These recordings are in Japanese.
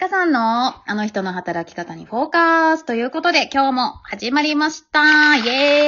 皆さんのあの人の働き方にフォーカスということで今日も始まりました。イェー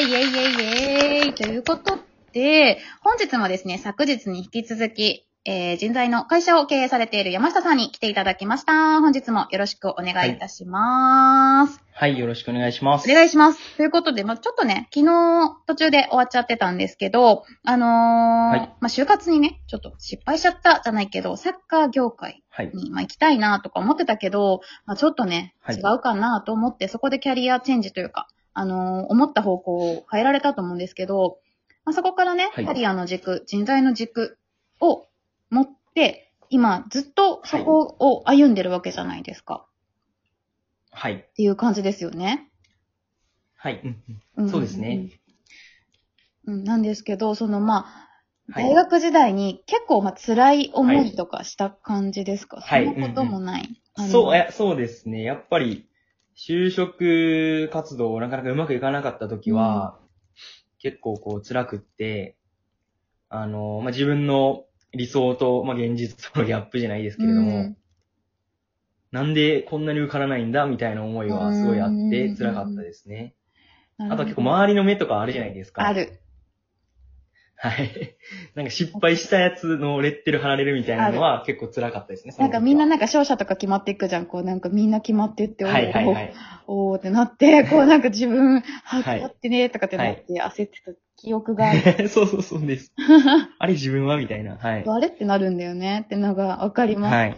イイェイイェイイェーイということで、本日もですね、昨日に引き続き、えー、人材の会社を経営されている山下さんに来ていただきました。本日もよろしくお願いいたします。はい、よろしくお願いします。お願いします。ということで、まあ、ちょっとね、昨日途中で終わっちゃってたんですけど、あのーはいまあ、就活にね、ちょっと失敗しちゃったじゃないけど、サッカー業界はい。に、まあ、行きたいなとか思ってたけど、まあ、ちょっとね、はい違うかなと思って、そこでキャリアチェンジというか、あのー思った方向を変えられたと思うんですけど、まあ、そこからね、はいキャリアの軸、人材の軸を持って、今ずっとそこを歩んでるわけじゃないですか。はい。っていう感じですよね。はい。うんうんそうですね。うん、なんですけど、そのまあ、はい大学時代に結構まあ辛い思いとかした感じですか、はいそんなこともない。あのそう、えそうですね。やっぱり、就職活動なかなかうまくいかなかった時は、結構こう辛くって、あの、まあ、自分の理想と、まあ、現実とのギャップじゃないですけれども、うんなんでこんなに受からないんだみたいな思いはすごいあっうんて辛かったですね。あと結構周りの目とかあるじゃないですか。あ。る。はい。なんか失敗したやつのレッテル貼られるみたいなのは結構辛かったですね。そなんかみんななんか勝者とか決まっていくじゃん。こうなんかみんな決まってって、はいはいはい。おーおーってなって、こうなんか自分、ははいやってねとかってなって焦ってた記憶がある。そうそうそうです。あれ自分はみたいな。はい。あれってなるんだよねってのがわかります。はい。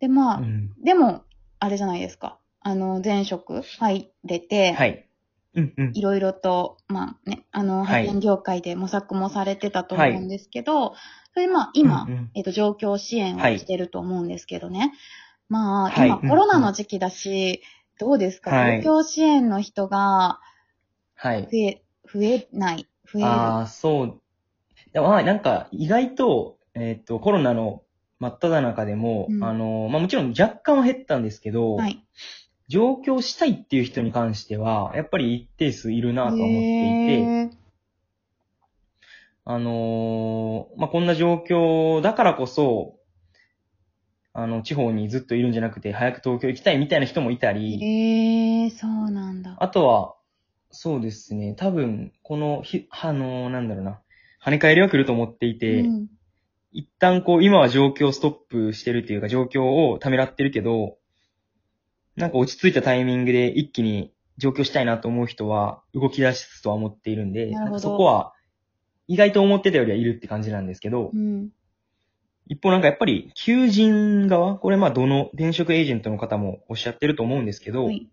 で、まあ、うんでも、あれじゃないですか。あの、前職入れて、はい。うんうん。いろいろと、まあね、あの、はい派遣業界で模索もされてたと思うんですけど、それでまあ今、うんうんえっ、と、状況支援をはいしてると思うんですけどね。まあ、はい今、コロナの時期だし、どうですか、はい状況支援の人がはい増。え、増えない、増える。ああ、そう。でもまあなんか意外と、えっ、と、コロナの真っ只中でも、うんあの、まあもちろん若干は減ったんですけど、はい。上京したいっていう人に関しては、やっぱり一定数いるなとは思っていて、あのーまあ、こんな状況だからこそ、あの、地方にずっといるんじゃなくて、早く東京行きたいみたいな人もいたり、へえ、そうなんだ。あとは、そうですね、多分、この、ひ、あのーなんだろうな、跳ね返りは来ると思っていて、うん一旦こう、今は状況をストップしてるっていうか、状況をためらってるけど、なんか落ち着いたタイミングで一気に上京したいなと思う人は動き出すとは思っているんで、なんかそこは意外と思ってたよりはいるって感じなんですけど、うん。一方なんかやっぱり求人側、これまあどの転職エージェントの方もおっしゃってると思うんですけど、はい。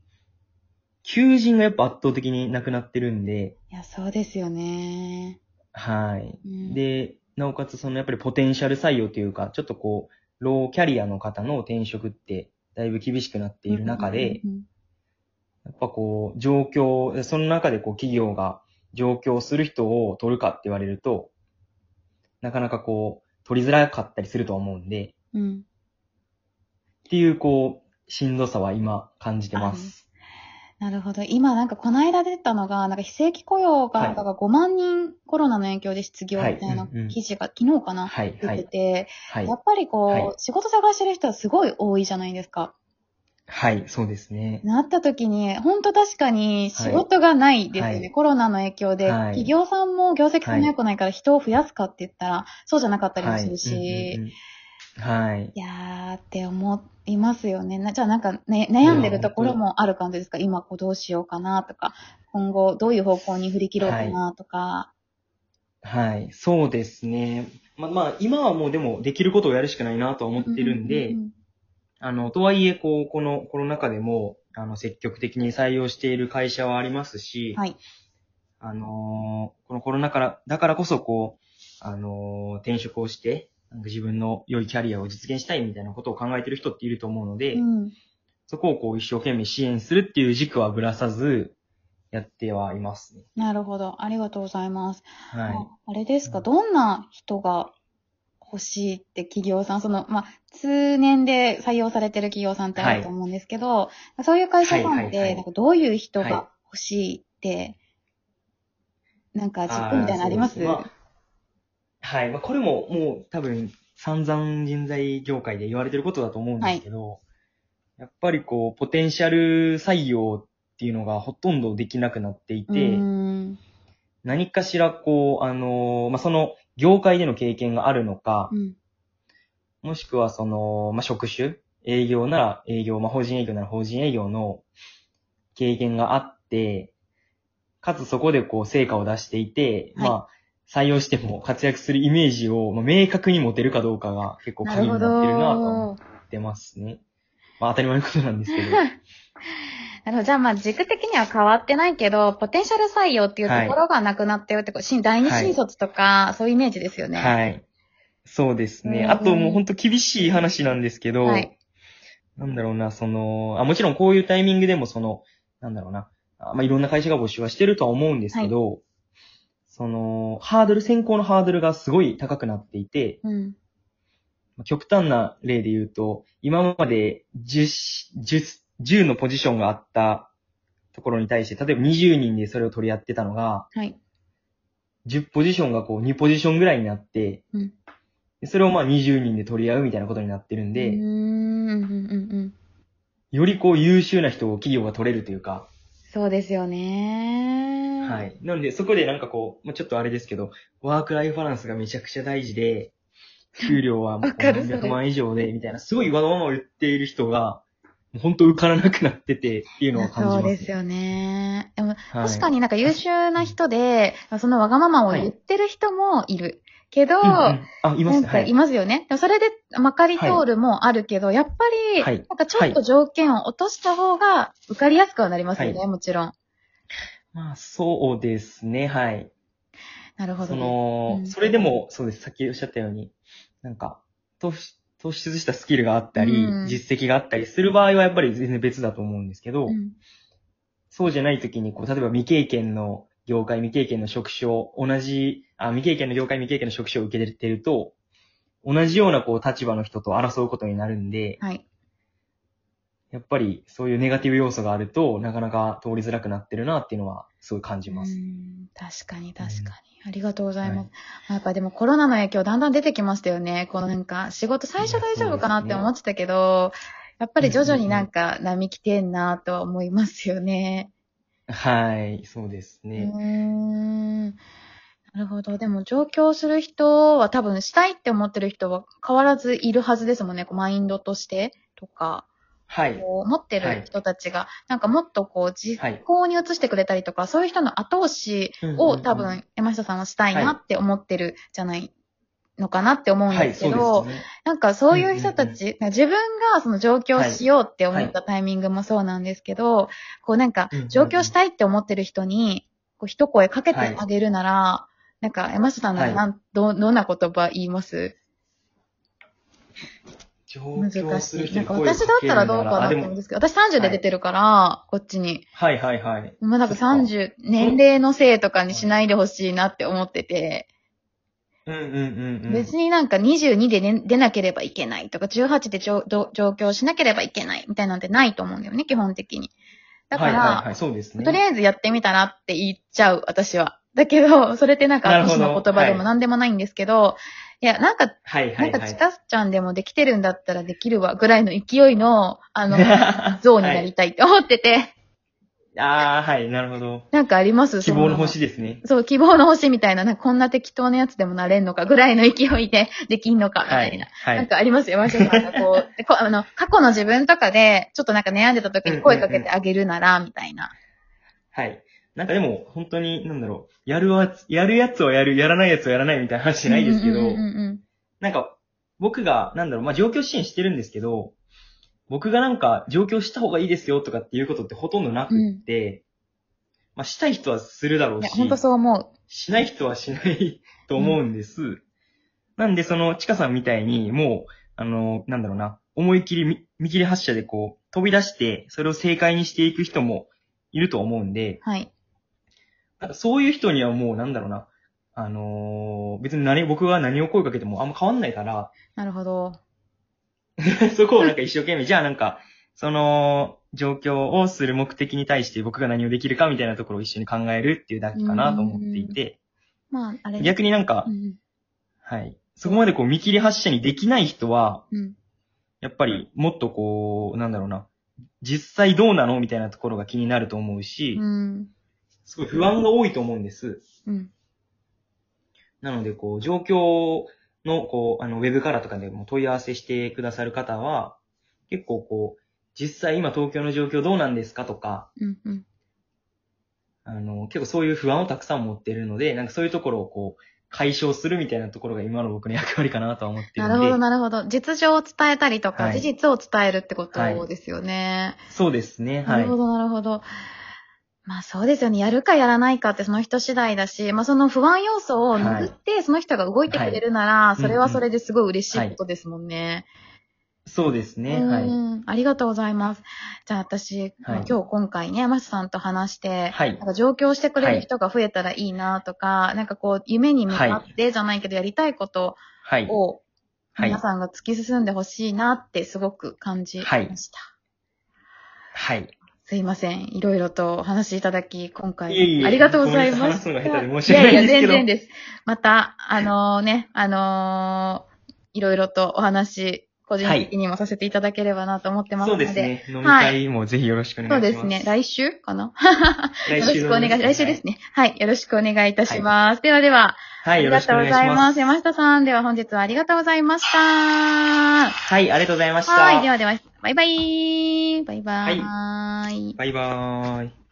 求人がやっぱ圧倒的になくなってるんで、いや、そうですよね。はい。うん、で、なおかつそのやっぱりポテンシャル採用というか、ちょっとこう、ローキャリアの方の転職ってだいぶ厳しくなっている中で、うんうんやっぱこう、状況、その中でこう企業が上京する人を取るかって言われると、なかなかこう、取りづらかったりすると思うんで、うんうんっていうこう、しんどさは今感じてます。なるほど。今なんかこの間出たのが、なんか非正規雇用が、はいなんか5万人コロナの影響で失業みたいな記事が昨日かな、はい、出はい、てて、はいや。っぱりこう、はい仕事探してる人はすごい多いじゃないですか。はい、そうですね。なった時に、本当確かに仕事がないですよね。はいコロナの影響で、はい企業さんも業績そんな良くないから人を増やすかって言ったら、そうじゃなかったりもするし、はい。うんうんうんはい。いやーって思いますよね。なじゃあなんか、ね、悩んでるところもある感じですか？今こうどうしようかなとか、今後どういう方向に振り切ろうかなとか。はい。そうですね。ま、まあ、今はもうでもできることをやるしかないなとは思ってるんで、ううあの、とはいえ、こう、このコロナ禍でも、あの、積極的に採用している会社はありますし、はい。あのーこのコロナから、だからこそ、こう、あのー転職をして、自分の良いキャリアを実現したいみたいなことを考えてる人っていると思うので、うん。そこをこう、一生懸命支援するっていう軸はぶらさず、やってはいますね。なるほど。ありがとうございます。はい。ああれですか、どんな人が欲しいって企業さん、その、まあ、通年で採用されてる企業さんってあると思うんですけど、そういう会社さんって、はいはいはいなんかどういう人はいが欲しいって、なんか軸みたいなのあります？まあはい。まあ、これももう多分散々人材業界で言われてることだと思うんですけど、やっぱりこう、ポテンシャル採用っていうのがほとんどできなくなっていて、うん。何かしらこう、あのーまあ、その、業界での経験があるのか、うん。もしくはその、まあ、職種営業なら営業、まあ、法人営業なら法人営業の経験があって、かつそこでこう、成果を出していて、はいまあ、採用しても活躍するイメージを、まあ、明確に持てるかどうかが結構鍵になってるなと思ど。ってますね。まあ、当たり前のことなんですけど。なるほど。じゃあまあ軸的には変わってないけど、ポテンシャル採用っていうところがなくなってるってこと、新第二新卒とか、そういうイメージですよね。はい。そうですね。うんあともう本当厳しい話なんですけど、はいなんだろうな、その、あ、もちろんこういうタイミングでもその、なんだろうな、あまあ、いろんな会社が募集はしてるとは思うんですけど、その、ハードル、選考のハードルがすごい高くなっていて、うん。まあ極端な例で言うと、今まで10、10、10のポジションがあったところに対して、例えば20人でそれを取り合ってたのが、はい。10ポジションがこう2ポジションぐらいになって、うんでそれをまあ20人で取り合うみたいなことになってるんうーで、ん、うん、うん、うん。よりこう優秀な人を企業が取れるというか、そうですよね。は。い。なのでそこでなんかこう、まあ、ちょっとあれですけど、ワークライフバランスがめちゃくちゃ大事で、給料はもうわかるそれ何百万以上で、みたいな、すごいわがままを言っている人が、本当受からなくなっててっていうのを感じます、そうですよね。でも、はい確かになんか優秀な人で、そのわがままを言ってる人もいる。けど、うんうんあ、いますね。いい。ますよね。それでまかり通るもあるけど、やっぱり、はいなんかちょっと条件を落とした方が受かりやすくはなりますよね、はもちろん。まあ、そうですね、はい。そなるほどね。の、うんそれでも、そうです、さっきおっしゃったように、なんか、突出したスキルがあったり、うん実績があったりする場合はやっぱり全然別だと思うんですけど、うんそうじゃない時に、こう、例えば未経験の業界、未経験の職種を同じ、あ、未経験の業界、未経験の職種を受けてると、同じようなこう立場の人と争うことになるんで、はい。やっぱりそういうネガティブ要素があると、なかなか通りづらくなってるなっていうのは、すごい感じます。うん確かに確かに。ありがとうございます。やっぱでもコロナの影響だんだん出てきましたよね。このなんか仕事最初大丈夫かなって思ってたけど、やっぱり徐々になんか波来てんなとは思いますよね。はい、そうですね。ん。なるほど。でも上京する人は多分したいって思ってる人は変わらずいるはずですもんね。こうマインドとしてとか。はい。こう持ってる人たちが、なんかもっとこう実行に移してくれたりとか、そういう人の後押しを多分山下さんはしたいなって思ってるじゃないのかなって思うんはい、ですけど、ですね。なんかそういう人たち、自分がその上京しようって思はいったタイミングもそうなんですけど、こうなんかうんうんうん。上京したいって思ってる人に、こう一声かけてあげるなら、なんか山下さんならなん、どどんな言葉言います？上難しい。なんか私だったらどうかなと思うんですけど、私30で出てるから、こっちに。はいはいはい。まあなんかそっか30、年齢のせいとかにしないでほしいなって思ってて、うんうんうんうん。別になんか22で、ね、出なければいけないとか、18で上京しなければいけないみたいなんてないと思うんだよね、基本的に。だから、はいはいはい、そうですね。とりあえずやってみたらって言っちゃう、私は。だけど、それってなんか私の言葉でもはい何でもないんですけど、い、や、なんか、はいはいはい。なんかちかちゃんでもできてるんだったらできるわ、ぐらいの勢いの、あの、像になりたいって思ってて、ああ、はい、なるほど。なんかあります？希望の星そですね。そう、希望の星みたいな、なんかこんな適当なやつでもなれんのかぐらいの勢いで できんのか、みはいたいな。。はい。なんかありますよ、マシュさんがこう あの、過去の自分とかで、ちょっとなんか悩んでた時に声かけてあげるなら、みたいな。はい。なんかでも、本当に、なんだろう、やるやつ、やるやつはやる、やらないやつはやらないみたいな話じゃないですけど、うんうんうんうんなんか、僕が、なんだろう、まあ、状況支援してるんですけど、僕がなんか、状況した方がいいですよとかっていうことってほとんどなくって、まあ、したい人はするだろいうや、し、ほんとそう思う。しない人はしないと思うんです。なんで、その、ちかさんみたいに、もう、あの、なんだろうな、思い切り見、見切り発車でこう、飛び出して、それを正解にしていく人もいると思うんで、はい。なんかそういう人にはもう、なんだろうな、あのー別に何、僕が何を声かけてもあんま変わんないから、なるほど。そこをなんか一生懸命、じゃあなんか、その、状況をする目的に対して僕が何をできるかみたいなところを一緒に考えるっていうだけかなと思っていて、まあ、あれ。逆になんかう、んはい。そこまでこう見切り発車にできない人は、うん。やっぱりもっとこう、なんだろうな、実際どうなのみたいなところが気になると思うし、うん。すごい不安が多いと思うんです。うん。なので、こう、状況の、こう、あの、ウェブからとかでも問い合わせしてくださる方は、結構こう、実際今東京の状況どうなんですかとか、うん。うん。あの、結構そういう不安をたくさん持っているので、なんかそういうところをこう、解消するみたいなところが今の僕の役割かなとは思ってるで。なんるほど、なるほど。実情を伝えたりとか、はい事実を伝えるってことですよね。そうですね、はいなるほ。ど、なるほど。まあそうですよね。やるかやらないかってその人次第だし、まあその不安要素を拭って、その人が動いてくれるなら、いそれはそれですごい嬉しいことですもんね。そうですね、はい。うんありがとうございます。じゃあ私、はい今日今回ね、山下さんと話して、はいなんか上京してくれる人が増えたらいいなとか、なんかこう、夢に向かってじゃないけど、やりたいことはい。を、はい皆。さんが突き進んでほしいなってすごく感じました。はい。すいません。いろいろとお話しいただき、今回、ありがとうございます。さいやいや、全然です。また、あのね、あのーいろいろとお話、個人的にもさせていただければなと思ってますそので。うですね。飲み会もぜひよろしくお願いします。そうですね。来週かな？来よろしくお願いします。来週ですね。はい。よろしくお願いいたします。ではでは、はい。はい、よろしくお願いしありがとうございま。ますす。山下さん、では本日はありがとうございました。はい、ありがとうございました。はい。ではでは、バイバイ。バイバーイ。バイバーイ。